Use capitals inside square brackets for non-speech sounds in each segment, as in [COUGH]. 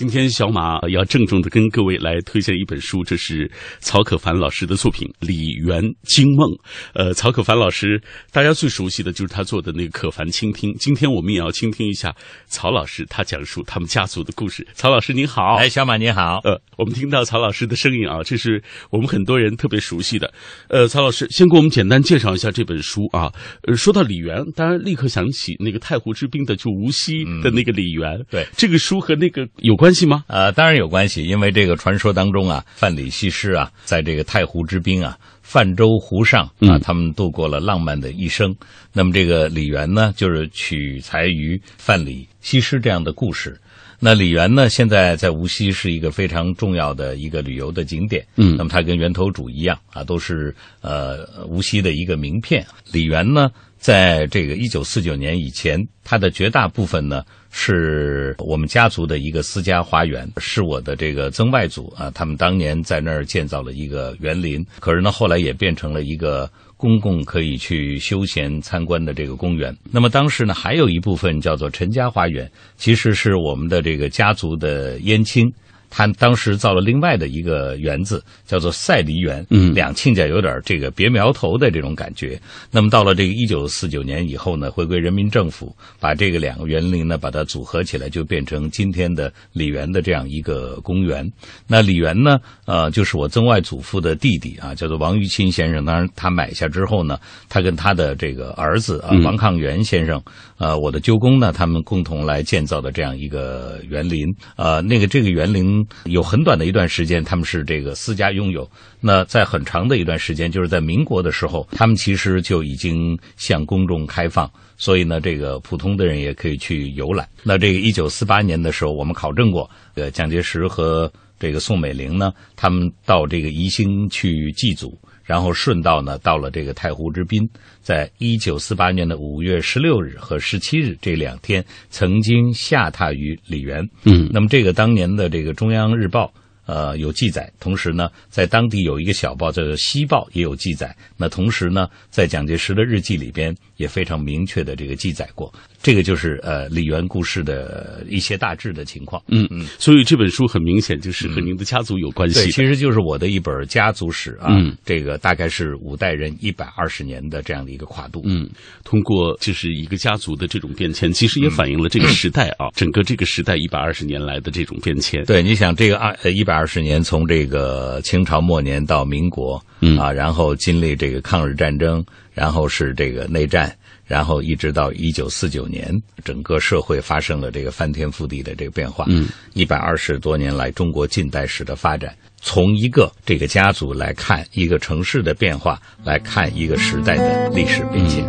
今天小马要郑重的跟各位来推荐一本书，这是曹可凡老师的作品《李元惊梦》。呃，曹可凡老师大家最熟悉的就是他做的那个《可凡倾听》。今天我们也要倾听一下曹老师他讲述他们家族的故事。曹老师您好，哎，小马你好。呃，我们听到曹老师的声音啊，这是我们很多人特别熟悉的。呃，曹老师先给我们简单介绍一下这本书啊。呃，说到李园，当然立刻想起那个太湖之滨的就无锡的那个李园。对这个书和那个有关系吗？呃，当然有关系，因为这个传说当中啊，范蠡西施啊，在这个太湖之滨啊，泛舟湖上啊，嗯他们度过了浪漫的一生。那么这个李元呢，就是取材于范蠡西施这样的故事。那李园呢，现在在无锡是一个非常重要的一个旅游的景点。嗯那么它跟源头主一样啊，都是呃无锡的一个名片。李园呢，在这个一九四九年以前，它的绝大部分呢是我们家族的一个私家花园，是我的这个曾外祖啊，他们当年在那儿建造了一个园林。可是呢，后来也变成了一个公共可以去休闲参观的这个公园。那么当时呢，还有一部分叫做陈家花园，其实是我们的这个家族的燕青。他当时造了另外的一个园子，叫做赛梨园。嗯两亲家有点这个别苗头的这种感觉。那么到了这个一九四九年以后呢，回归人民政府，把这个两个园林呢把它组合起来，就变成今天的李园的这样一个公园。那李园呢，呃，就是我曾外祖父的弟弟啊，叫做王玉清先生。当然，他买下之后呢，他跟他的这个儿子啊嗯王抗元先生，呃，我的舅公呢，他们共同来建造的这样一个园林。呃，那个这个园林有很短的一段时间，他们是这个私家拥有。那在很长的一段时间，就是在民国的时候，他们其实就已经向公众开放。所以呢，这个普通的人也可以去游览。那这个一九四八年的时候，我们考证过，呃，蒋介石和这个宋美龄呢，他们到这个宜兴去祭祖，然后顺道呢到了这个太湖之滨，在一九四八年的五月十六日和十七日这两天，曾经下榻于李园。嗯那么这个当年的这个中央日报。呃，有记载，同时呢，在当地有一个小报叫做《西报》，也有记载。那同时呢，在蒋介石的日记里边也非常明确的这个记载过。这个就是呃李元故事的一些大致的情况。嗯嗯，所以这本书很明显就是和您的家族有关系对，其实就是我的一本家族史啊，嗯这个大概是五代人一百二十年的这样的一个跨度。嗯，通过就是一个家族的这种变迁，其实也反映了这个时代啊，整个这个时代一百二十年来的这种变迁。对，你想这个二呃一百二十年，从这个清朝末年到民国，嗯啊，然后经历这个抗日战争，然后是这个内战，然后一直到一九四九年，整个社会发生了这个翻天覆地的这个变化。嗯，一百二十多年来中国近代史的发展，从一个这个家族来看一个城市的变化，来看一个时代的历史变迁。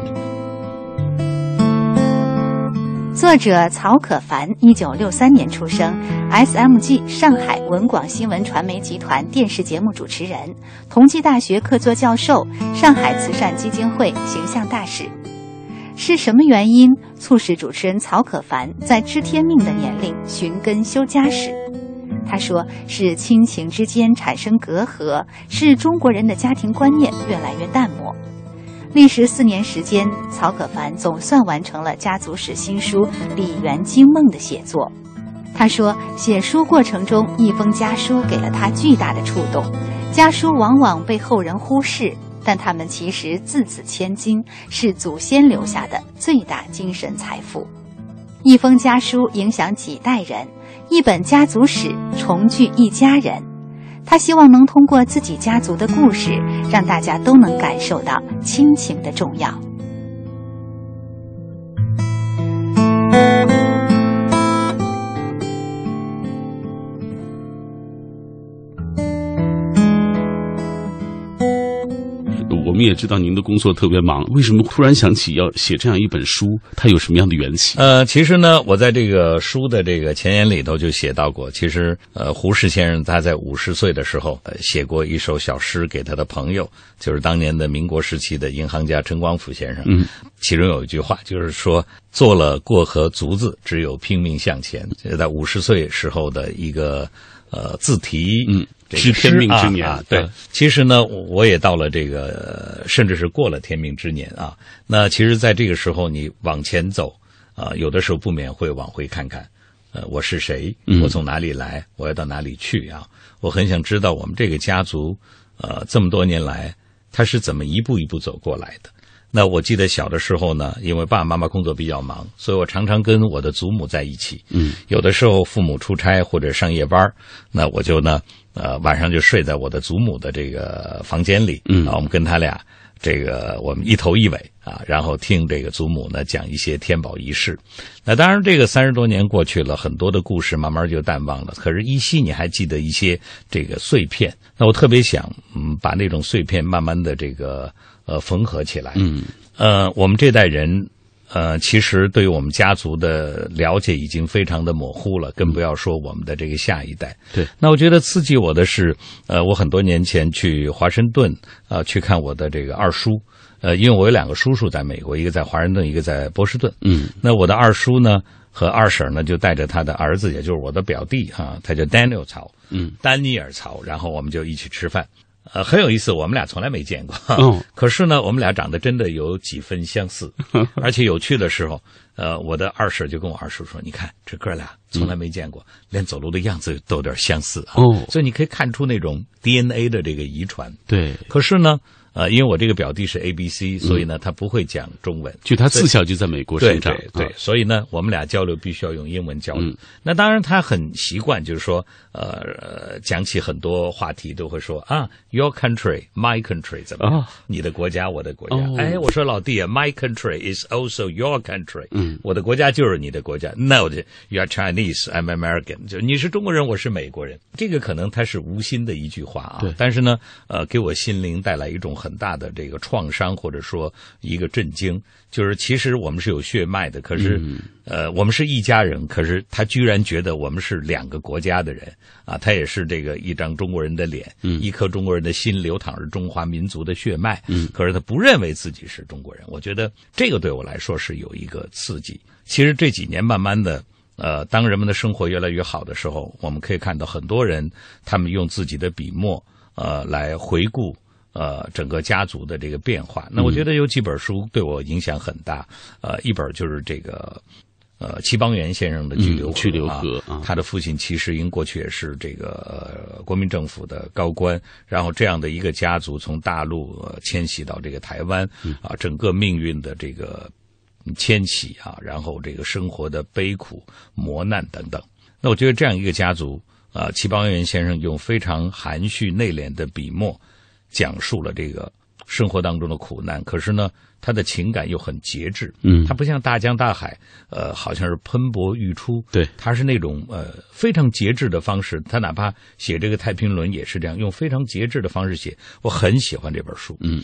作者曹可凡，一九六三年出生，SMG 上海文广新闻传媒集团电视节目主持人，同济大学客座教授，上海慈善基金会形象大使。是什么原因促使主持人曹可凡在知天命的年龄寻根修家史？他说：“是亲情之间产生隔阂，是中国人的家庭观念越来越淡漠。”历时四年时间，曹可凡总算完成了家族史新书《李园惊梦》的写作。他说，写书过程中，一封家书给了他巨大的触动。家书往往被后人忽视，但他们其实字字千金，是祖先留下的最大精神财富。一封家书影响几代人，一本家族史重聚一家人。他希望能通过自己家族的故事，让大家都能感受到亲情的重要。们也知道您的工作特别忙，为什么突然想起要写这样一本书？它有什么样的缘起？呃，其实呢，我在这个书的这个前言里头就写到过，其实呃，胡适先生他在五十岁的时候，呃，写过一首小诗给他的朋友，就是当年的民国时期的银行家陈光甫先生。嗯，其中有一句话就是说，做了过河卒子，只有拼命向前。在五十岁时候的一个呃自题。嗯。这个知天命之年啊啊对嗯，其实呢，我我也到了这个，呃甚至是过了天命之年啊。那其实，在这个时候，你往前走啊，有的时候不免会往回看看，呃，我是谁？嗯我从哪里来？我要到哪里去啊？我很想知道我们这个家族，呃，这么多年来，他是怎么一步一步走过来的。那我记得小的时候呢，因为爸爸妈妈工作比较忙，所以我常常跟我的祖母在一起。嗯，有的时候父母出差或者上夜班儿那我就呢，呃，晚上就睡在我的祖母的这个房间里。嗯啊，我们跟他俩这个我们一头一尾啊，然后听这个祖母呢讲一些天宝仪式。那当然，这个三十多年过去了，很多的故事慢慢就淡忘了。可是依稀你还记得一些这个碎片。那我特别想，嗯，把那种碎片慢慢的这个呃缝合起来。嗯呃，我们这代人，呃，其实对于我们家族的了解已经非常的模糊了，更不要说我们的这个下一代。对，那我觉得刺激我的是，呃，我很多年前去华盛顿啊、呃去看我的这个二叔，呃，因为我有两个叔叔在美国，一个在华盛顿，一个在波士顿。嗯那我的二叔呢和二婶呢就带着他的儿子，也就是我的表弟啊，他叫 Daniel 曹，嗯，丹尼尔曹，然后我们就一起吃饭。呃，很有意思，我们俩从来没见过。嗯 [LAUGHS] 可是呢，我们俩长得真的有几分相似，[LAUGHS] 而且有趣的时候，呃，我的二婶就跟我二叔说：“你看这哥俩从来没见过，连走路的样子都有点相似啊。”哦所以你可以看出那种 DNA 的这个遗传。对，可是呢，呃，因为我这个表弟是 A B C，所以呢，他不会讲中文。就他自小就在美国对生长对，所以呢，我们俩交流必须要用英文交流。嗯那当然，他很习惯，就是说，呃，呃讲起很多话题都会说啊，Your country, my country，怎么你的国家，我的国家。哦哎，我说老弟啊，My country is also your country。嗯，我的国家就是你的国家。No, you are Chinese, I'm American。就你是中国人，我是美国人。这个可能他是无心的一句话啊，但是呢，呃，给我心灵带来一种很大的这个创伤，或者说一个震惊。就是其实我们是有血脉的，可是、呃，我们是一家人，可是他居然觉得我们是两个国家的人啊，他也是这个一张中国人的脸，嗯一颗中国人的心流淌着中华民族的血脉，嗯可是他不认为自己是中国人。我觉得这个对我来说是有一个刺激。其实这几年慢慢的。呃，当人们的生活越来越好的时候，我们可以看到很多人，他们用自己的笔墨，呃，来回顾呃整个家族的这个变化。那我觉得有几本书对我影响很大，呃，一本就是这个。呃，戚邦媛先生的《巨流河》嗯巨流河啊啊，他的父亲戚世英过去也是这个呃国民政府的高官，然后这样的一个家族从大陆、呃、迁徙到这个台湾，啊，整个命运的这个嗯迁徙啊，然后这个生活的悲苦、磨难等等。那我觉得这样一个家族啊，戚邦媛先生用非常含蓄内敛的笔墨，讲述了这个生活当中的苦难。可是呢，他的情感又很节制，嗯他不像大江大海，呃，好像是喷薄欲出，对他是那种呃非常节制的方式。他哪怕写这个《太平轮》也是这样，用非常节制的方式写。我很喜欢这本书，嗯，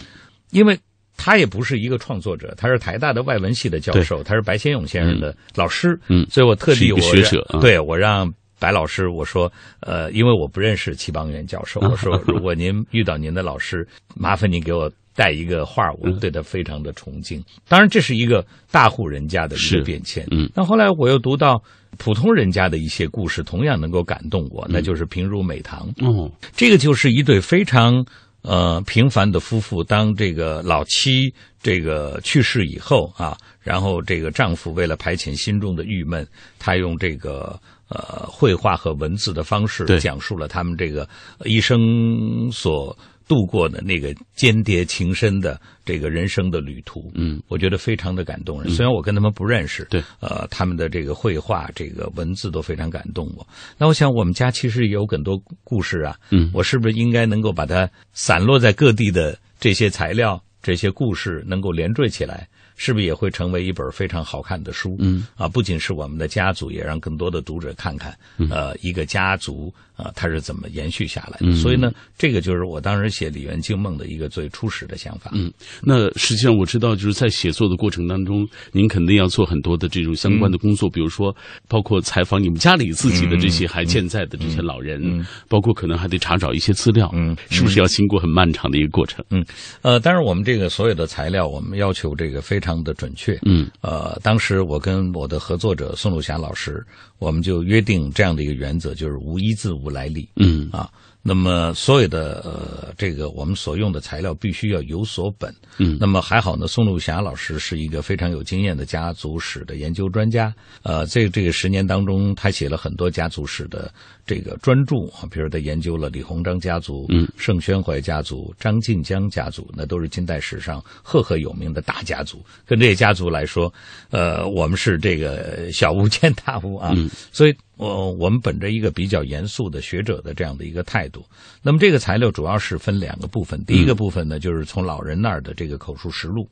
因为他也不是一个创作者，他是台大的外文系的教授，他是白先勇先生的老师，嗯所以我特地我让学者啊对我让。白老师，我说，呃，因为我不认识齐邦媛教授，我说，[LAUGHS] 如果您遇到您的老师，麻烦您给我带一个画，我对他非常的崇敬。当然，这是一个大户人家的一个变迁。嗯那后来我又读到普通人家的一些故事，同样能够感动我，那就是平如美堂。哦，这个就是一对非常呃平凡的夫妇，当这个老妻这个去世以后啊，然后这个丈夫为了排遣心中的郁闷，他用这个呃绘画和文字的方式讲述了他们这个一生所度过的那个间谍情深的这个人生的旅途。嗯，我觉得非常的感动人。虽然我跟他们不认识，对，呃，他们的这个绘画、这个文字都非常感动我。那我想，我们家其实也有很多故事啊，嗯我是不是应该能够把它散落在各地的这些材料、这些故事能够连缀起来？是不是也会成为一本非常好看的书？嗯啊，不仅是我们的家族，也让更多的读者看看，呃，一个家族啊，它是怎么延续下来的。嗯所以呢，这个就是我当时写《李元惊梦》的一个最初始的想法。嗯，那实际上我知道，就是在写作的过程当中，您肯定要做很多的这种相关的工作，比如说包括采访你们家里自己的这些还健在的这些老人，包括可能还得查找一些资料，嗯是不是要经过很漫长的一个过程？嗯呃，当然我们这个所有的材料，我们要求这个非常的准确。嗯呃，当时我跟我的合作者宋鲁霞老师，我们就约定这样的一个原则，就是无一字无来历。嗯啊，那么所有的呃这个我们所用的材料必须要有所本。嗯，那么还好呢，宋路霞老师是一个非常有经验的家族史的研究专家。呃，在这个十年当中，他写了很多家族史的这个专著啊，比如他研究了李鸿章家族、嗯盛宣怀家族、张晋江家族，那都是近代史上赫赫有名的大家族。跟这些家族来说，呃，我们是这个小巫见大巫啊。嗯所以，我我们本着一个比较严肃的学者的这样的一个态度，那么这个材料主要是分两个部分。第一个部分呢，就是从老人那儿的这个口述实录。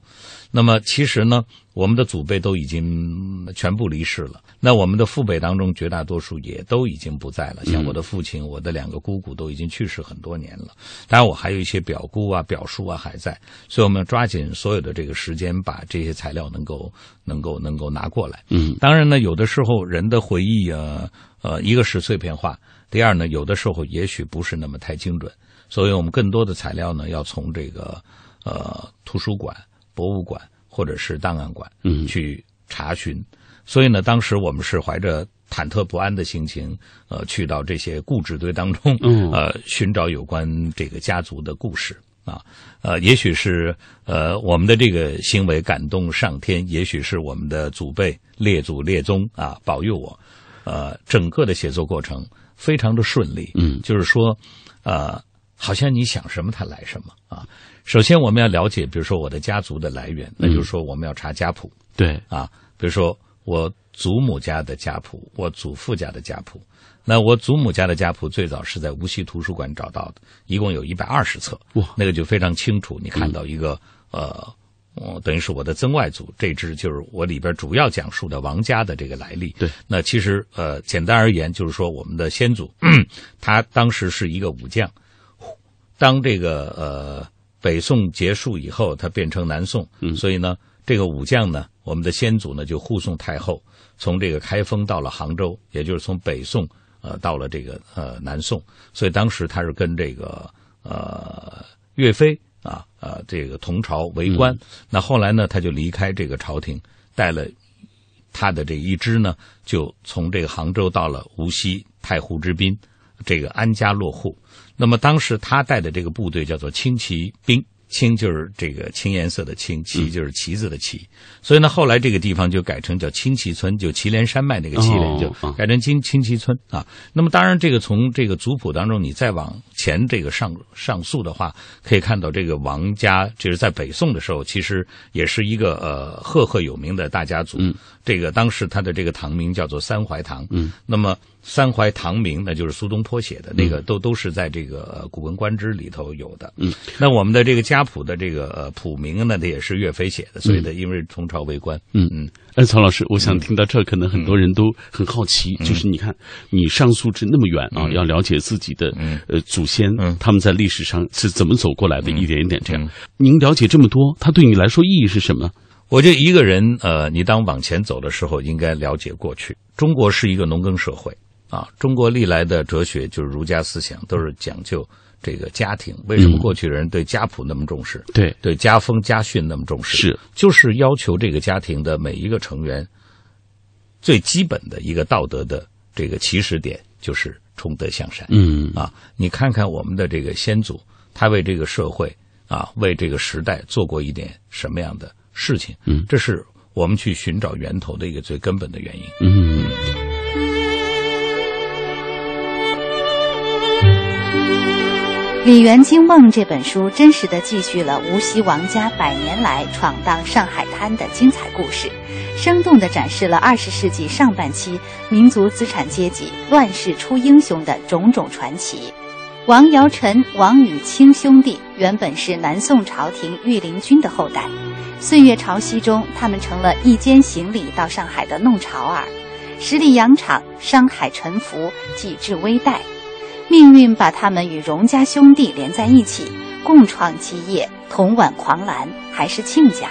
那么其实呢，我们的祖辈都已经全部离世了，那我们的父辈当中绝大多数也都已经不在了。像我的父亲、我的两个姑姑都已经去世很多年了，当然我还有一些表姑啊、表叔啊还在，所以我们要抓紧所有的这个时间，把这些材料能够能够能够拿过来。嗯当然呢，有的时候人的回忆啊，呃，一个是碎片化，第二呢，有的时候也许不是那么太精准，所以我们更多的材料呢，要从这个呃图书馆、博物馆或者是档案馆嗯去查询。所以呢，当时我们是怀着忐忑不安的心情，呃，去到这些故纸堆当中，嗯呃，寻找有关这个家族的故事。啊，呃，也许是呃我们的这个行为感动上天，也许是我们的祖辈列祖列宗啊保佑我，呃，整个的写作过程非常的顺利。嗯就是说，呃，好像你想什么它来什么啊。首先我们要了解，比如说我的家族的来源，那就是说我们要查家谱。对，啊，比如说我祖母家的家谱，我祖父家的家谱。那我祖母家的家谱最早是在无锡图书馆找到的，一共有一百二十册，哇那个就非常清楚。你看到一个、呃，呃，等于是我的曾外祖，这支就是我里边主要讲述的王家的这个来历。对，那其实呃，简单而言就是说，我们的先祖他当时是一个武将，当这个呃北宋结束以后，他变成南宋，嗯。所以呢，这个武将呢，我们的先祖呢就护送太后从这个开封到了杭州，也就是从北宋呃到了这个呃南宋，所以当时他是跟这个呃岳飞啊呃这个同朝为官，那后来呢他就离开这个朝廷，带了他的这一支呢，就从这个杭州到了无锡太湖之滨，这个安家落户。那么当时他带的这个部队叫做轻骑兵，青就是这个青颜色的青，旗就是旗子的旗，所以呢，后来这个地方就改成叫青旗村，就祁连山脉那个祁连，哦就改成青青旗村啊。那么当然，这个从这个族谱当中，你再往前这个上上溯的话，可以看到这个王家，就是在北宋的时候，其实也是一个呃赫赫有名的大家族。嗯，这个当时他的这个堂名叫做三槐堂。嗯，那么三槐堂名，那就是苏东坡写的，那个都都是在这个呃《古文观止》里头有的。嗯，那我们的这个家谱的这个呃谱名呢，那也是岳飞写的，所以呢，因为同朝为官。嗯。嗯，哎，曹老师，我想听到这儿，可能很多人都很好奇，就是你看，你上溯至那么远啊，要了解自己的嗯。呃祖先嗯，他们在历史上是怎么走过来的，一点一点这样。嗯。您了解这么多，它对你来说意义是什么？我觉得一个人，呃，你当往前走的时候，应该了解过去。中国是一个农耕社会啊，中国历来的哲学就是儒家思想，都是讲究这个家庭。为什么嗯过去人对家谱那么重视？对，对家风家训那么重视？是，就是要求这个家庭的每一个成员最基本的一个道德的这个起始点，就是崇德向善。嗯啊，你看看我们的这个先祖，他为这个社会啊，为这个时代做过一点什么样的事情？嗯这是我们去寻找源头的一个最根本的原因。嗯。《李园惊梦》这本书真实的记叙了无锡王家百年来闯荡上海滩的精彩故事，生动地展示了二十世纪上半期民族资产阶级乱世出英雄的种种传奇。王尧臣、王禹清兄弟原本是南宋朝廷御林军的后代，岁月潮汐中，他们成了一肩行李到上海的弄潮儿，十里洋场，商海沉浮，几至危殆。命运把他们与荣家兄弟连在一起，共创基业，同挽狂澜，还是亲家。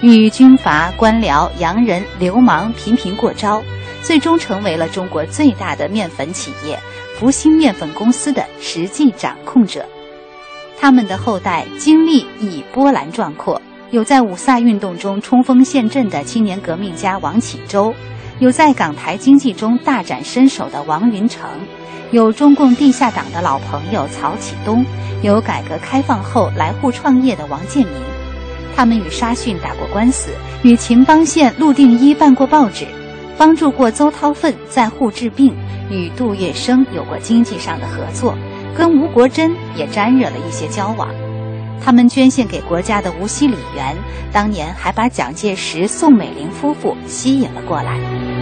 与军阀、官僚、洋人、流氓频频过招，最终成为了中国最大的面粉企业福星面粉公司的实际掌控者。他们的后代经历亦波澜壮阔，有在五卅运动中冲锋陷阵的青年革命家王启洲，有在港台经济中大展身手的王云成。有中共地下党的老朋友曹启东，有改革开放后来沪创业的王建民。他们与沙逊打过官司，与秦邦宪陆定一办过报纸，帮助过邹韬奋在沪治病，与杜月笙有过经济上的合作，跟吴国桢也沾惹了一些交往。他们捐献给国家的无锡李元，当年还把蒋介石、宋美龄夫妇吸引了过来。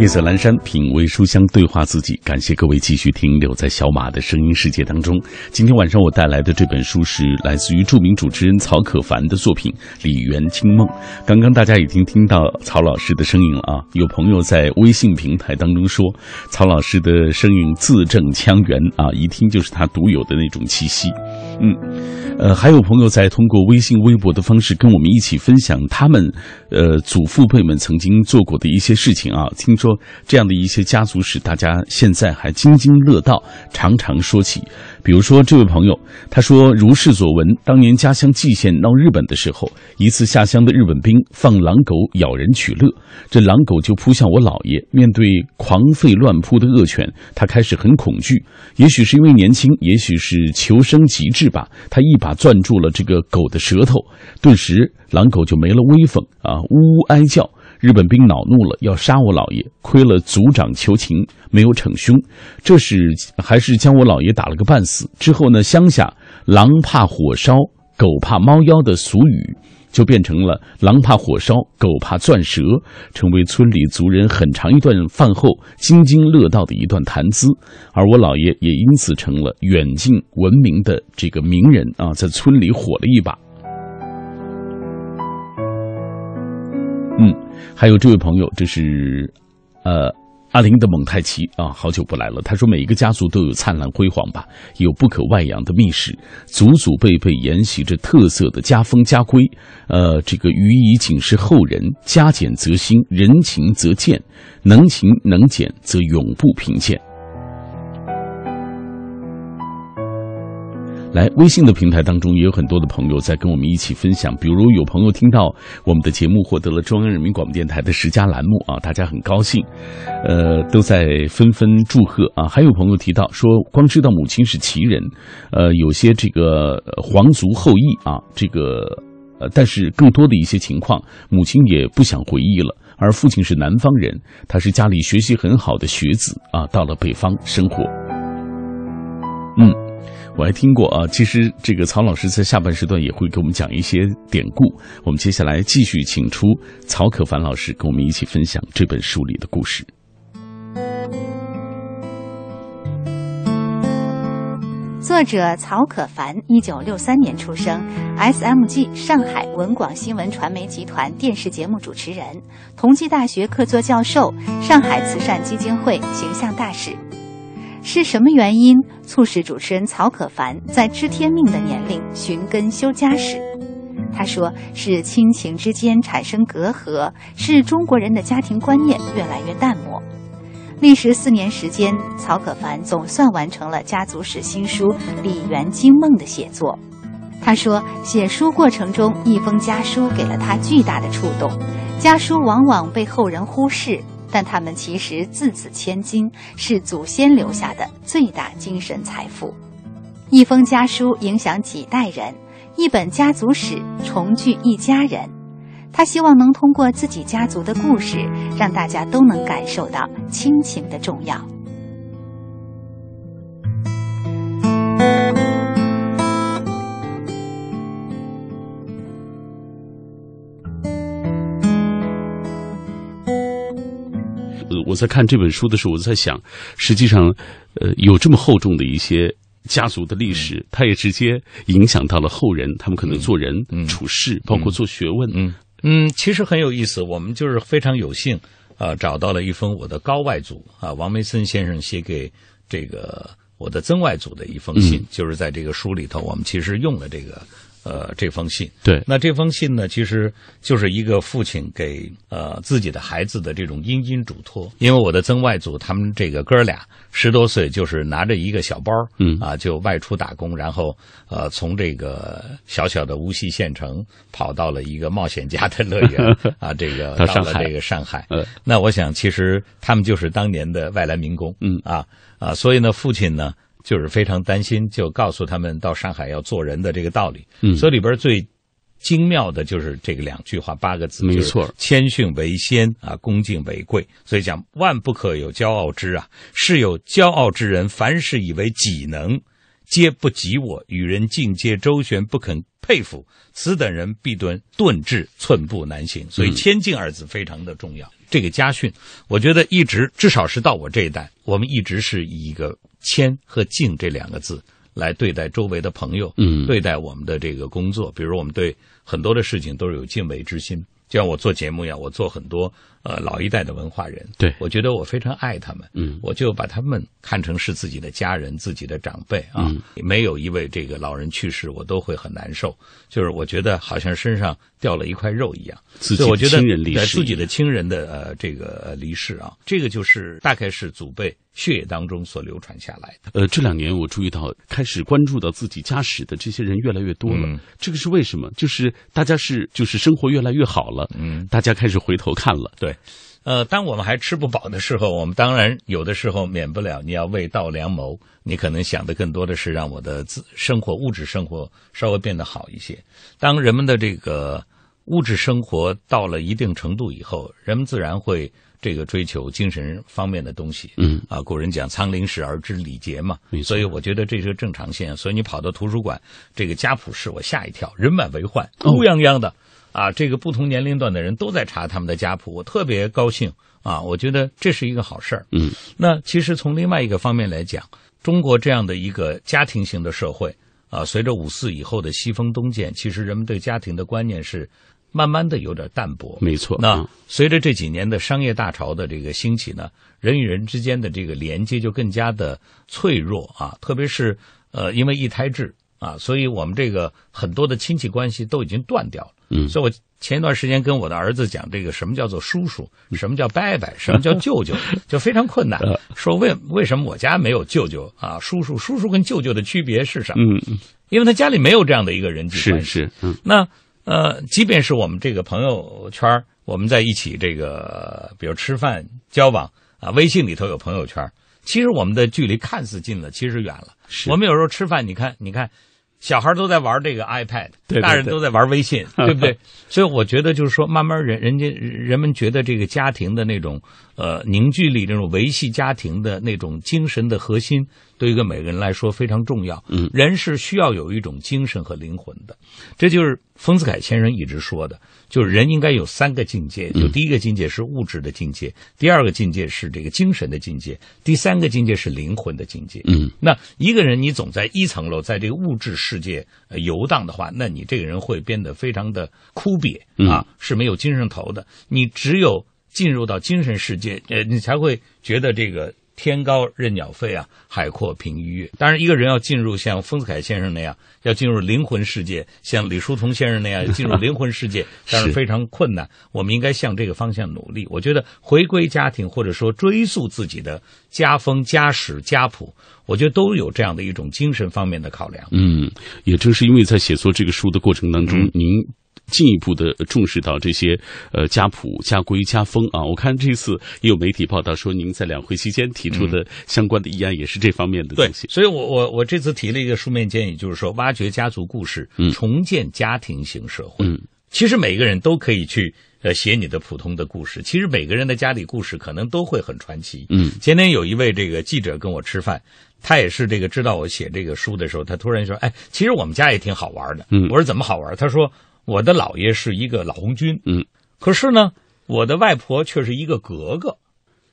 夜色阑珊，品味书香，对话自己。感谢各位继续停留在小马的声音世界当中。今天晚上我带来的这本书是来自于著名主持人曹可凡的作品《李园清梦》。刚刚大家已经听到曹老师的声音了啊！有朋友在微信平台当中说，曹老师的声音字正腔圆啊，一听就是他独有的那种气息。嗯，呃，还有朋友在通过微信、微博的方式跟我们一起分享他们呃祖父辈们曾经做过的一些事情啊，听。说这样的一些家族史，大家现在还津津乐道，常常说起。比如说，这位朋友他说如是所闻：当年家乡蓟县闹日本的时候，一次下乡的日本兵放狼狗咬人取乐，这狼狗就扑向我姥爷。面对狂吠乱扑的恶犬，他开始很恐惧。也许是因为年轻，也许是求生极致吧，他一把攥住了这个狗的舌头，顿时狼狗就没了威风啊，呜呜哀叫。日本兵恼怒了，要杀我姥爷。亏了族长求情，没有逞凶，这是还是将我姥爷打了个半死。之后呢，乡下“狼怕火烧，狗怕猫妖”的俗语，就变成了“狼怕火烧，狗怕钻舌”，成为村里族人很长一段饭后津津乐道的一段谈资。而我姥爷也因此成了远近闻名的这个名人啊，在村里火了一把。还有这位朋友，这是，呃，阿林的蒙太奇啊，好久不来了。他说，每一个家族都有灿烂辉煌吧，有不可外扬的秘史，祖祖辈辈沿袭着特色的家风家规。呃，这个予以警示后人，加减则兴，人情则健，能勤能俭则永不贫贱。来，微信的平台当中也有很多的朋友在跟我们一起分享。比如有朋友听到我们的节目获得了中央人民广播电台的十佳栏目啊，大家很高兴，呃，都在纷纷祝贺啊。还有朋友提到说，光知道母亲是旗人，呃，有些这个皇族后裔啊，这个呃，但是更多的一些情况，母亲也不想回忆了。而父亲是南方人，他是家里学习很好的学子啊，到了北方生活，嗯。我还听过啊，其实这个曹老师在下半时段也会给我们讲一些典故。我们接下来继续请出曹可凡老师，跟我们一起分享这本书里的故事。作者曹可凡，一九六三年出生，SMG 上海文广新闻传媒集团电视节目主持人，同济大学客座教授，上海慈善基金会形象大使。是什么原因促使主持人曹可凡在知天命的年龄寻根修家史？他说：“是亲情之间产生隔阂，是中国人的家庭观念越来越淡漠。”历时四年时间，曹可凡总算完成了家族史新书《李元惊梦》的写作。他说：“写书过程中，一封家书给了他巨大的触动。家书往往被后人忽视。”但他们其实字字千金，是祖先留下的最大精神财富。一封家书影响几代人，一本家族史重聚一家人。他希望能通过自己家族的故事，让大家都能感受到亲情的重要。我在看这本书的时候，我在想，实际上，呃，有这么厚重的一些家族的历史，它也直接影响到了后人，他们可能做人处事，包括做学问。嗯嗯，其实很有意思。我们就是非常有幸啊，找到了一封我的高外祖啊王梅森先生写给这个我的曾外祖的一封信，就是在这个书里头，我们其实用了这个呃这封信。对，那这封信呢，其实就是一个父亲给呃自己的孩子的这种殷殷嘱托。因为我的曾外祖他们这个哥俩十多岁，就是拿着一个小包，嗯啊，就外出打工，然后呃从这个小小的无锡县城跑到了一个冒险家的乐园 [LAUGHS] 啊，这个到了这个上海。呃那我想，其实他们就是当年的外来民工，嗯啊啊，所以呢，父亲呢就是非常担心，就告诉他们到上海要做人的这个道理。嗯所以里边最精妙的就是这个两句话，八个字，没错谦逊为先啊，恭敬为贵。所以讲，万不可有骄傲之啊，是有骄傲之人，凡事以为己能，皆不及我，与人境界周旋，不肯佩服，此等人必顿顿至寸步难行。所以“谦敬”二字非常的重要。这个家训，我觉得一直至少是到我这一代，我们一直是以一个“谦”和“敬”这两个字来对待周围的朋友，嗯对待我们的这个工作。比如我们对很多的事情都是有敬畏之心，就像我做节目一样，我做很多呃老一代的文化人，对我觉得我非常爱他们，嗯我就把他们看成是自己的家人、自己的长辈啊。嗯没有一位这个老人去世，我都会很难受，就是我觉得好像身上掉了一块肉一样。自己的所以我觉得亲人离世自己的亲人的呃这个呃离世啊，这个就是大概是祖辈血液当中所流传下来的。呃，这两年我注意到，开始关注到自己家史的这些人越来越多了。嗯这个是为什么？就是大家是就是生活越来越好了，嗯，大家开始回头看了。对，呃，当我们还吃不饱的时候，我们当然有的时候免不了你要为道良谋，你可能想的更多的是让我的自生活物质生活稍微变得好一些。当人们的这个物质生活到了一定程度以后，人们自然会这个追求精神方面的东西。嗯啊，古人讲仓廪实而知礼节嘛所以我觉得这是个正常现象。所以你跑到图书馆，这个家谱室，我吓一跳，人满为患，哦乌泱泱的。啊，这个不同年龄段的人都在查他们的家谱，我特别高兴啊！我觉得这是一个好事儿。嗯，那其实从另外一个方面来讲，中国这样的一个家庭型的社会啊，随着五四以后的西风东渐，其实人们对家庭的观念是慢慢的有点淡薄。没错。那嗯随着这几年的商业大潮的这个兴起呢，人与人之间的这个连接就更加的脆弱啊，特别是呃，因为一胎制啊，所以我们这个很多的亲戚关系都已经断掉了。嗯所以我前一段时间跟我的儿子讲这个什么叫做叔叔，什么叫伯伯，什么叫舅舅，[LAUGHS] 就非常困难。说为为什么我家没有舅舅啊？叔叔，叔叔跟舅舅的区别是什么？嗯，嗯因为他家里没有这样的一个人际关系。是是，嗯那呃，即便是我们这个朋友圈儿我们在一起这个，比如吃饭交往啊，微信里头有朋友圈儿其实我们的距离看似近了，其实远了。是我们有时候吃饭，你看，你看，小孩都在玩这个 iPad，对对大人都在玩微信，[LAUGHS] 对不对？所以我觉得就是说，慢慢人人家人们觉得这个家庭的那种呃凝聚力，这种维系家庭的那种精神的核心，对一个每个人来说非常重要。嗯人是需要有一种精神和灵魂的，这就是丰子恺先生一直说的，就是人应该有三个境界，就第一个境界是物质的境界，第二个境界是这个精神的境界，第三个境界是灵魂的境界。嗯那一个人你总在一层楼，在这个物质世界呃游荡的话，那你这个人会变得非常的枯瘪啊，是没有精神头的。你只有进入到精神世界，呃，你才会觉得这个天高任鸟飞啊，海阔凭鱼跃。当然，一个人要进入像丰子恺先生那样，要进入灵魂世界，像李叔同先生那样进入灵魂世界，[LAUGHS] 当然是非常困难。我们应该向这个方向努力。我觉得回归家庭，或者说追溯自己的家风、家史、家谱，我觉得都有这样的一种精神方面的考量。嗯，也正是因为在写作这个书的过程当中，嗯您进一步的重视到这些呃家谱、家规、家风啊。我看这次也有媒体报道说，您在两会期间提出的相关的议案也是这方面的对东西，。所以我我我这次提了一个书面建议，就是说挖掘家族故事，嗯重建家庭型社会。嗯其实每个人都可以去呃写你的普通的故事，其实每个人的家里故事可能都会很传奇。嗯前天有一位这个记者跟我吃饭，他也是这个知道我写这个书的时候，他突然说：“哎，其实我们家也挺好玩的。”嗯我说：“怎么好玩？”他说：“我的姥爷是一个老红军，嗯，可是呢，我的外婆却是一个格格。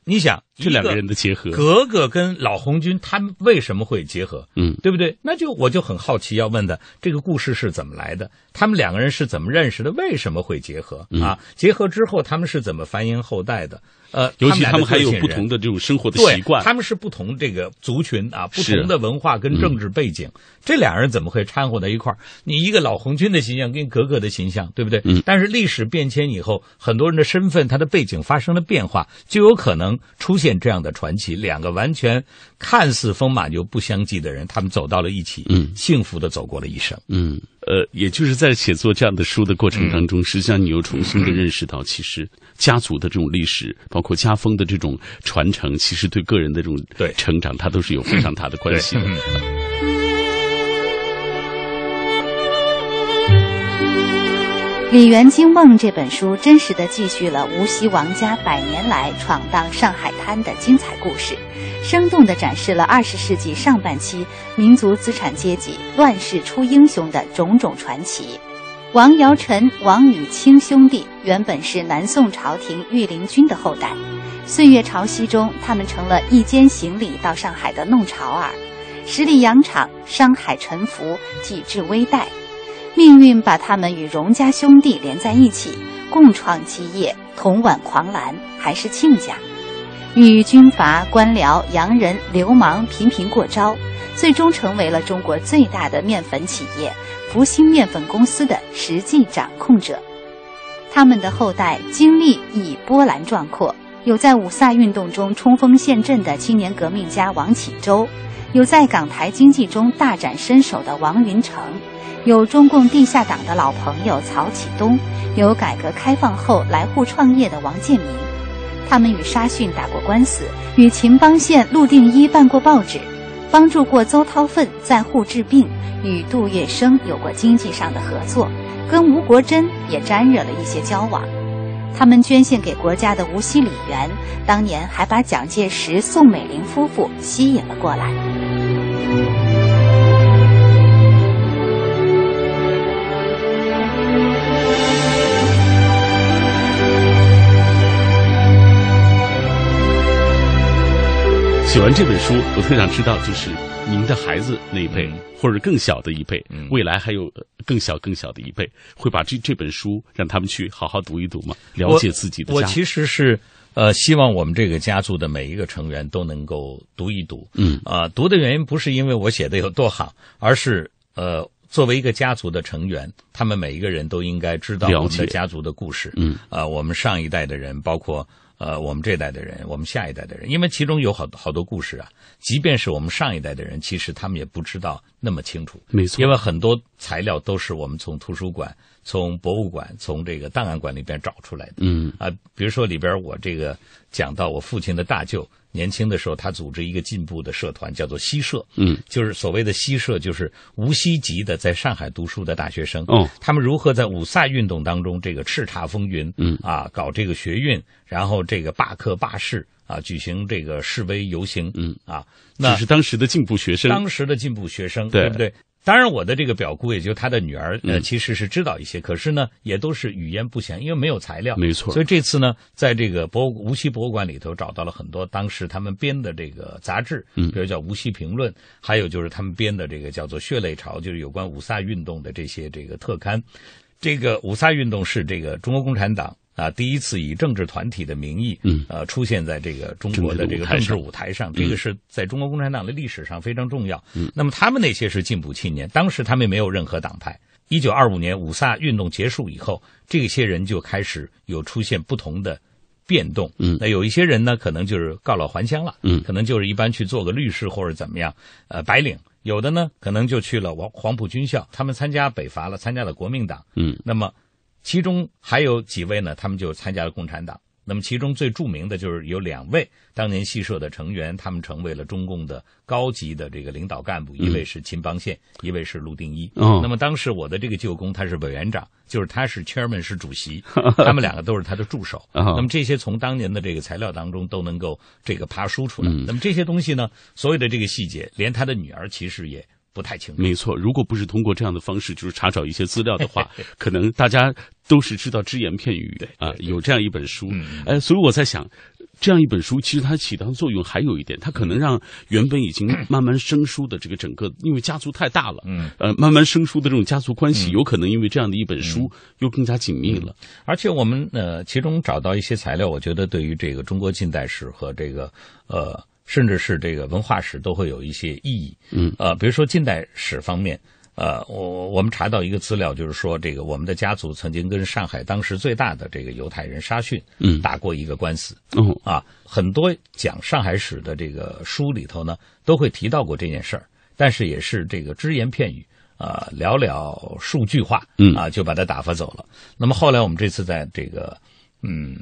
你想，这两个人的结合，格格跟老红军他们为什么会结合？嗯，对不对？那就我就很好奇，要问的这个故事是怎么来的？他们两个人是怎么认识的？为什么会结合？啊，结合之后他们是怎么繁衍后代的？呃，尤其他们还有不同的这种生活的习惯，他们是不同这个族群啊，不同的文化跟政治背景，这两人怎么会掺和在一块儿？你一个老红军的形象跟格格的形象，对不对？嗯但是历史变迁以后，很多人的身份、他的背景发生了变化，就有可能出现这样的传奇：两个完全看似风马牛不相及的人，他们走到了一起，嗯。幸福的走过了一生。嗯，呃，也就是在写作这样的书的过程当中，实际上你又重新的认识到，其实家族的这种历史，包括家风的这种传承，其实对个人的这种对。成长，它都是有非常大的关系的。李园惊梦》这本书真实的记叙了无锡王家百年来闯荡上海滩的精彩故事，生动地展示了二十世纪上半期民族资产阶级乱世出英雄的种种传奇。王尧臣、王禹清兄弟原本是南宋朝廷御林军的后代，岁月潮汐中，他们成了一肩行李到上海的弄潮儿，十里洋场，商海沉浮，几至危殆。命运把他们与荣家兄弟连在一起，共创基业，同挽狂澜，还是亲家。与军阀、官僚、洋人、流氓频频过招，最终成为了中国最大的面粉企业福兴面粉公司的实际掌控者。他们的后代经历亦波澜壮阔，有在五卅运动中冲锋陷阵的青年革命家王启洲，有在港台经济中大展身手的王云成。有中共地下党的老朋友曹启东，有改革开放后来沪创业的王建民，他们与沙逊打过官司，与秦邦宪、陆定一办过报纸，帮助过邹韬奋在沪治病，与杜月笙有过经济上的合作，跟吴国桢也沾惹了一些交往。他们捐献给国家的无锡李园，当年还把蒋介石、宋美龄夫妇吸引了过来。写完这本书，我特想知道，就是您的孩子那一辈，嗯或者更小的一辈，嗯未来还有呃更小更小的一辈，会把这这本书让他们去好好读一读吗？了解自己的家。我其实是呃，希望我们这个家族的每一个成员都能够读一读。嗯啊、读的原因不是因为我写的有多好，而是呃，作为一个家族的成员，他们每一个人都应该知道了我们的解家族的故事。嗯啊、我们上一代的人，包括呃我们这代的人，我们下一代的人，因为其中有好好多故事啊，即便是我们上一代的人，其实他们也不知道那么清楚。没错，因为很多材料都是我们从图书馆、从博物馆、从这个档案馆里边找出来的。嗯啊，比如说里边我这个讲到我父亲的大舅年轻的时候，他组织一个进步的社团，叫做西社，嗯就是所谓的西社，就是无锡籍的在上海读书的大学生。哦，他们如何在五卅运动当中这个叱咤风云，嗯啊，搞这个学运，然后这个罢课罢市啊，举行这个示威游行，嗯啊，那是当时的进步学生。当时的进步学生，对不对？当然，我的这个表姑，也就是他的女儿，呃，嗯其实是知道一些，可是呢，也都是语言不详，因为没有材料。没错所以这次呢，在这个博物无锡博物馆里头找到了很多当时他们编的这个杂志，嗯比如叫《无锡评论》，还有就是他们编的这个叫做《血泪潮》，就是有关五卅运动的这些这个特刊。这个五卅运动是这个中国共产党啊第一次以政治团体的名义，嗯呃，出现在这个中国的这个政治舞台上这个是在中国共产党的历史上非常重要。嗯那么他们那些是进步青年，当时他们没有任何党派。一九二五年五卅运动结束以后，这些人就开始有出现不同的变动。嗯那有一些人呢，可能就是告老还乡了，嗯可能就是一般去做个律师或者怎么样，呃，白领。有的呢，可能就去了黄黄埔军校，他们参加北伐了，参加了国民党。嗯那么，其中还有几位呢，他们就参加了共产党。那么其中最著名的就是有两位当年戏社的成员，他们成为了中共的高级的这个领导干部，一位是秦邦宪，一位是陆定一。哦那么当时我的这个舅公他是委员长，就是他是 chairman 是主席，[LAUGHS] 他们两个都是他的助手。哦那么这些从当年的这个材料当中都能够这个爬梳出来。嗯那么这些东西呢，所有的这个细节，连他的女儿其实也不太清楚。没错，如果不是通过这样的方式，就是查找一些资料的话，[LAUGHS] 可能大家都是知道只言片语的啊。有这样一本书，嗯哎，所以我在想，这样一本书，其实它起到的作用还有一点，它可能让原本已经慢慢生疏的这个整个，因为家族太大了，嗯，呃，慢慢生疏的这种家族关系，有可能因为这样的一本书又更加紧密了。而且我们呃，其中找到一些材料，我觉得对于这个中国近代史和这个呃，甚至是这个文化史都会有一些意义。嗯，呃，比如说近代史方面。呃，我我们查到一个资料，就是说，这个我们的家族曾经跟上海当时最大的这个犹太人沙逊，嗯打过一个官司。嗯，啊，很多讲上海史的这个书里头呢，都会提到过这件事儿，但是也是这个只言片语啊，寥寥数句话，嗯啊，就把他打发走了。那么后来我们这次在这个嗯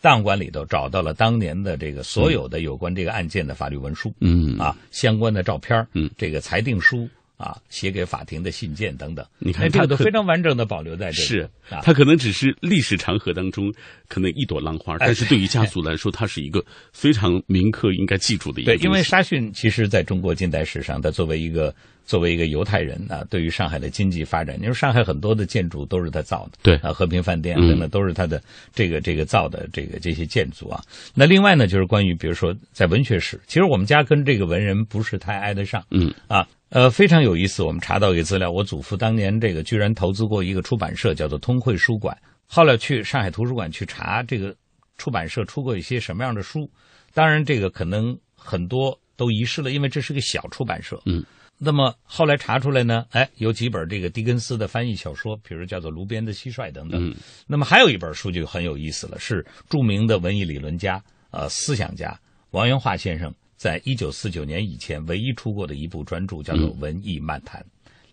档案馆里头找到了当年的这个所有的有关这个案件的法律文书，嗯。啊，相关的照片儿嗯。这个裁定书啊，写给法庭的信件等等，你看那这个都非常完整的保留在这里，是啊，它可能只是历史长河当中可能一朵浪花，但是对于家族来说，它是一个非常铭刻应该记住的一个对，因为沙逊其实在中国近代史上，他作为一个作为一个犹太人啊，对于上海的经济发展，你说上海很多的建筑都是他造的，对啊，和平饭店嗯等等都是他的这个这个造的这个这些建筑啊。那另外呢，就是关于比如说在文学史，其实我们家跟这个文人不是太挨得上，嗯啊。呃，非常有意思。我们查到一个资料，我祖父当年这个居然投资过一个出版社，叫做通惠书馆。后来去上海图书馆去查这个出版社出过一些什么样的书，当然这个可能很多都遗失了，因为这是个小出版社。嗯，那么后来查出来呢，哎，有几本这个狄更斯的翻译小说，比如叫做《炉边的蟋蟀》等等。嗯那么还有一本书就很有意思了，是著名的文艺理论家、呃思想家王元化先生在一九四九年以前唯一出过的一部专著，叫做《文艺漫谈》。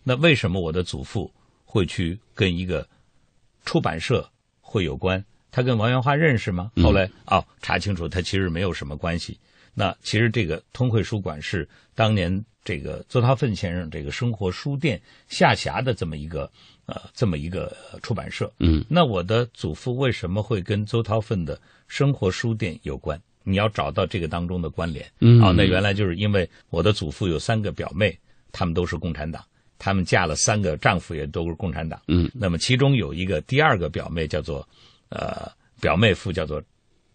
那为什么我的祖父会去跟一个出版社会有关？他跟王元化认识吗？后来哦，查清楚他其实没有什么关系。那其实这个通惠书馆是当年这个邹韬奋先生这个生活书店下辖的这么一个呃这么一个呃出版社。嗯那我的祖父为什么会跟邹韬奋的生活书店有关？你要找到这个当中的关联。嗯哦，那原来就是因为我的祖父有三个表妹，他们都是共产党，他们嫁了三个丈夫也都是共产党。嗯那么其中有一个第二个表妹叫做呃表妹夫叫做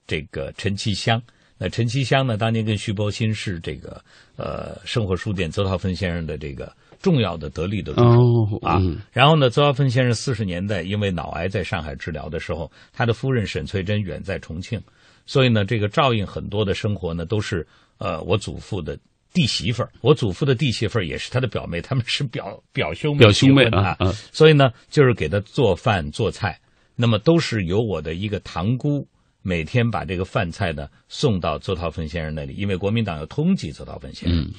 这个陈其香。那陈其香呢，当年跟徐伯新是这个呃生活书店邹韬芬先生的这个重要的得力的助手。哦啊嗯，然后呢，邹韬奋先生四十年代因为脑癌在上海治疗的时候，他的夫人沈翠珍远在重庆，所以呢，这个照应很多的生活呢，都是呃我祖父的弟媳妇儿，我祖父的弟媳妇儿也是他的表妹，他们是表 [LAUGHS] 表兄妹表兄妹啊啊，所以呢，就是给他做饭做菜，那么都是由我的一个堂姑。每天把这个饭菜呢送到邹韬奋先生那里，因为国民党要通缉邹韬奋先生。嗯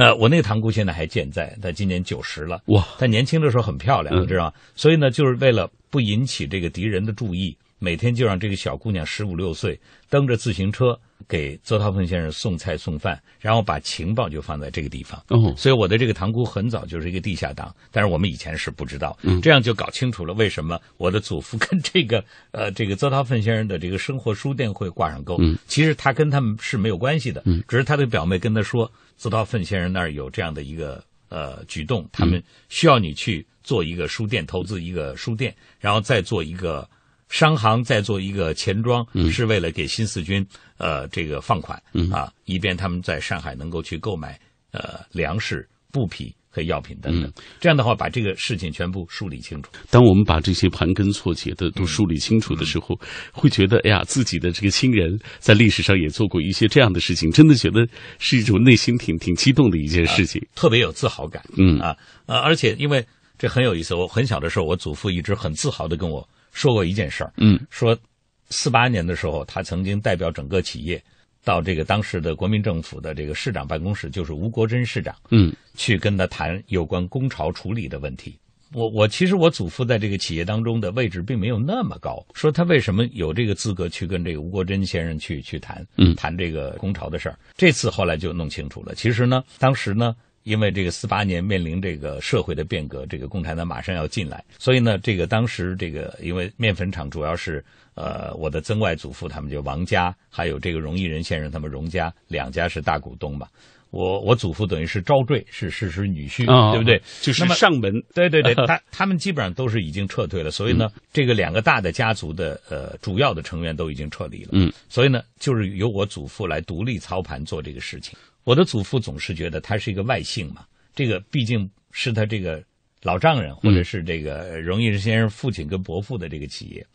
呃，我那个堂姑现在还健在，她今年九十了。哇，她年轻的时候很漂亮，嗯你知道吗？所以呢，就是为了不引起这个敌人的注意，每天就让这个小姑娘十五六岁蹬着自行车给邹韬奋先生送菜送饭，然后把情报就放在这个地方。哦所以我的这个堂姑很早就是一个地下党，但是我们以前是不知道，嗯这样就搞清楚了为什么我的祖父跟这个 [LAUGHS] 呃这个邹韬奋先生的这个生活书店会挂上钩。嗯其实他跟他们是没有关系的，嗯只是他的表妹跟他说，邹韬奋先生那儿有这样的一个呃举动，他嗯们需要你去做一个书店，投资一个书店，然后再做一个。商行再做一个钱庄，嗯是为了给新四军呃这个放款、嗯啊，以便他们在上海能够去购买呃粮食、布匹和药品等等。嗯这样的话，把这个事情全部梳理清楚。当我们把这些盘根错节的都梳理清楚的时候，会觉得，哎呀，自己的这个亲人在历史上也做过一些这样的事情，真的觉得是一种内心挺挺激动的一件事情。特别有自豪感。嗯啊呃，而且因为这很有意思，我很小的时候，我祖父一直很自豪的跟我说过一件事儿，嗯说四八年的时候，他曾经代表整个企业到这个当时的国民政府的这个市长办公室，就是吴国桢市长，嗯去跟他谈有关工潮处理的问题。我我其实我祖父在这个企业当中的位置并没有那么高，说他为什么有这个资格去跟这个吴国桢先生去去谈，嗯谈这个工潮的事儿。这次后来就弄清楚了，其实呢，当时呢。因为这个四八年面临这个社会的变革，这个共产党马上要进来，所以呢，这个当时这个因为面粉厂主要是呃我的曾外祖父他们就王家，还有这个荣毅仁先生他们荣家两家是大股东嘛。我我祖父等于是招赘，是事实女婿，哦对不对？就是上门对对对，[LAUGHS] 他他们基本上都是已经撤退了，所以呢，这个两个大的家族的呃主要的成员都已经撤离了，嗯，所以呢，就是由我祖父来独立操盘做这个事情。我的祖父总是觉得他是一个外姓嘛，这个毕竟是他这个老丈人或者是这个荣毅仁先生父亲跟伯父的这个企业，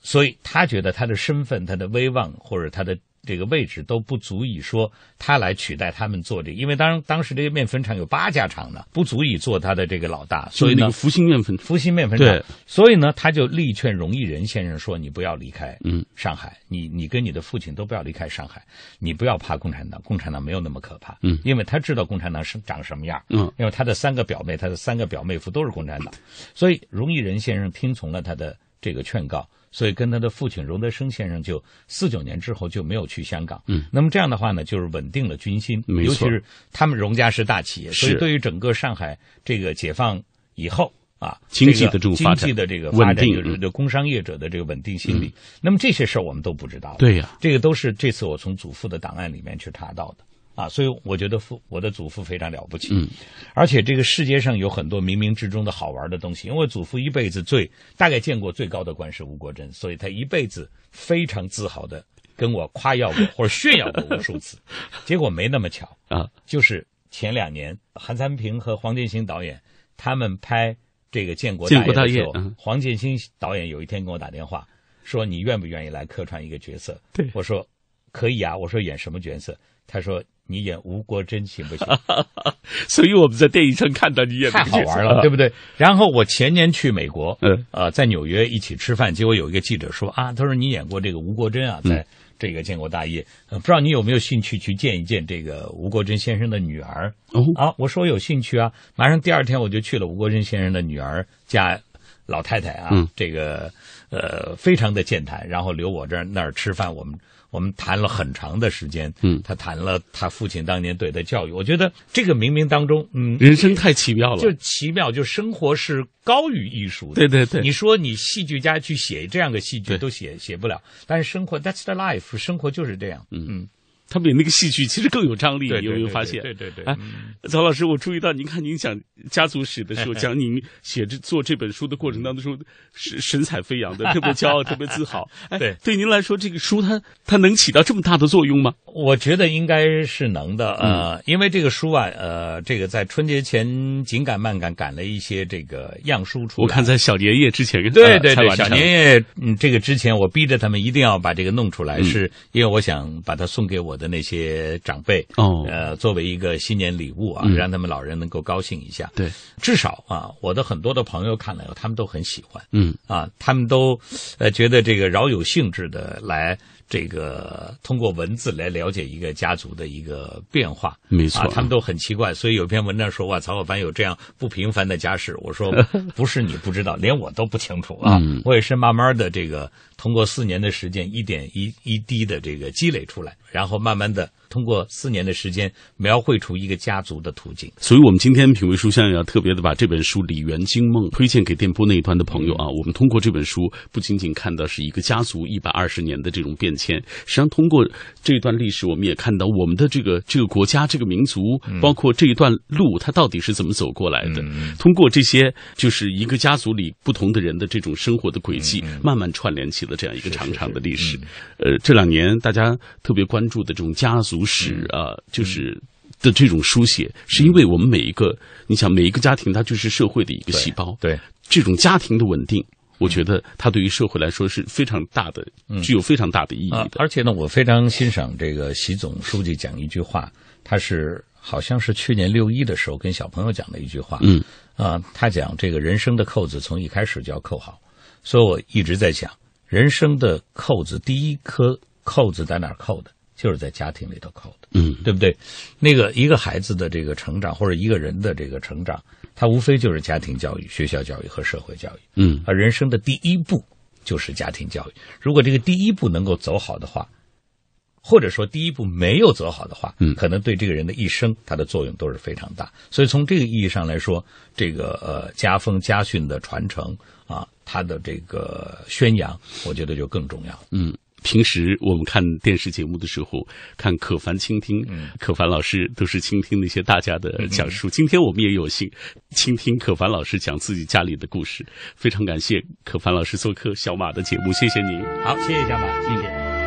所以他觉得他的身份、他的威望或者他的这个位置都不足以说他来取代他们做这个，因为当当时这个面粉厂有八家厂呢，不足以做他的这个老大，所以呢，福星面粉，福星面粉厂，所以呢，他就力劝荣毅仁先生说：“你不要离开，嗯，上海，你你跟你的父亲都不要离开上海，你不要怕共产党，共产党没有那么可怕，嗯因为他知道共产党是长什么样，嗯，因为他的三个表妹，他的三个表妹夫都是共产党，所以荣毅仁先生听从了他的这个劝告，所以跟他的父亲荣德生先生就四九年之后就没有去香港，嗯，那么这样的话呢，就是稳定了军心，尤其是他们荣家是大企业，所以是。对于整个上海这个解放以后啊，经济的这个经济的这个发展，稳定就是工商业者的这个稳定心理。那么这些事儿我们都不知道，，对呀，这个都是这次我从祖父的档案里面去查到的啊，所以我觉得父我的祖父非常了不起，嗯，而且这个世界上有很多冥冥之中的好玩的东西。因为祖父一辈子最大概见过最高的官是吴国桢，所以他一辈子非常自豪的跟我夸耀过或者炫耀过无数次，[LAUGHS] 结果没那么巧，啊，就是前两年韩三平和黄建新导演他们拍这个《建国大业》的时候，黄建新导演有一天跟我打电话说：“你愿不愿意来客串一个角色？”对我说：“可以啊。”我说：“演什么角色？”他说：“你演吴国桢行不行？” [LAUGHS] 所以我们在电影上看到你演的太好玩了，对不对？然后我前年去美国，嗯呃，在纽约一起吃饭，结果有一个记者说啊，他说你演过这个吴国桢啊，嗯在这个建国大业，呃不知道你有没有兴趣去见一见这个吴国桢先生的女儿？哦啊，我说我有兴趣啊，马上第二天我就去了吴国桢先生的女儿家。老太太啊，嗯这个呃非常的健谈，然后留我这儿那儿吃饭，我们我们谈了很长的时间，嗯。他谈了他父亲当年对他教育，我觉得这个冥冥当中，嗯，人生太奇妙了，就奇妙，就生活是高于艺术的。对对对。你说你戏剧家去写这样的戏剧都写写不了，但是生活 that's the life，生活就是这样。嗯，他比那个戏剧其实更有张力，对，有没有发现？对对对，哎嗯曹老师，我注意到您看您讲家族史的时候，[LAUGHS] 讲您写这做这本书的过程当中，是神采飞扬的，[LAUGHS] 特别骄傲，特别自豪。[LAUGHS] 哎，对对您来说，这个书它它能起到这么大的作用吗？我觉得应该是能的，嗯呃，因为这个书啊，呃，这个在春节前紧赶慢赶赶了一些这个样书出来。我看在小年夜之前，呃对对对，小年夜，嗯，这个之前我逼着他们一定要把这个弄出来，嗯是因为我想把它送给我的那些长辈，哦。呃，作为一个新年礼物啊，嗯。让他们老人能够高兴一下。对，至少啊，我的很多的朋友看了以后，他们都很喜欢。嗯。啊，他们都呃觉得这个饶有兴致的来这个通过文字来了解一个家族的一个变化。没错啊，他们都很奇怪，所以有篇文章说哇，曹小凡有这样不平凡的家世。我说 [LAUGHS] 不是你不知道，连我都不清楚啊。嗯我也是慢慢的这个通过四年的时间，一点一一滴的这个积累出来，然后慢慢的通过四年的时间描绘出一个家族的途径。所以，我们今天品味书香要特别的把这本书《李元惊梦》推荐给电波那一端的朋友啊。我们通过这本书，不仅仅看到是一个家族一百二十年的这种变迁，实际上通过这一段历史，我们也看到我们的这个这个国家、这个民族，包括这一段路，它到底是怎么走过来的。通过这些，就是一个家族里不同的人的这种生活的轨迹，慢慢串联起了这样一个长长的历史。呃，这两年大家特别关注的这种家族史啊，就是。的这种书写，是因为我们每一个，你想每一个家庭，它就是社会的一个细胞。对，这种家庭的稳定，我觉得它对于社会来说是非常大的，具有非常大的意义啊，的。而且呢，我非常欣赏这个习总书记讲一句话，他是好像是去年六一的时候跟小朋友讲的一句话。嗯，啊，他讲这个人生的扣子从一开始就要扣好，所以我一直在讲，人生的扣子第一颗扣子在哪儿扣的，就是在家庭里头扣的。嗯，对不对？那个一个孩子的这个成长，或者一个人的这个成长，他无非就是家庭教育、学校教育和社会教育。嗯，而人生的第一步就是家庭教育。如果这个第一步能够走好的话，或者说第一步没有走好的话，嗯可能对这个人的一生，它的作用都是非常大。所以从这个意义上来说，这个呃家风家训的传承啊，它的这个宣扬，我觉得就更重要。嗯，平时我们看电视节目的时候，看可凡倾听，嗯可凡老师都是倾听那些大家的讲述。今天我们也有幸倾听可凡老师讲自己家里的故事，非常感谢可凡老师做客小马的节目，谢谢您。好，谢谢小马，谢谢。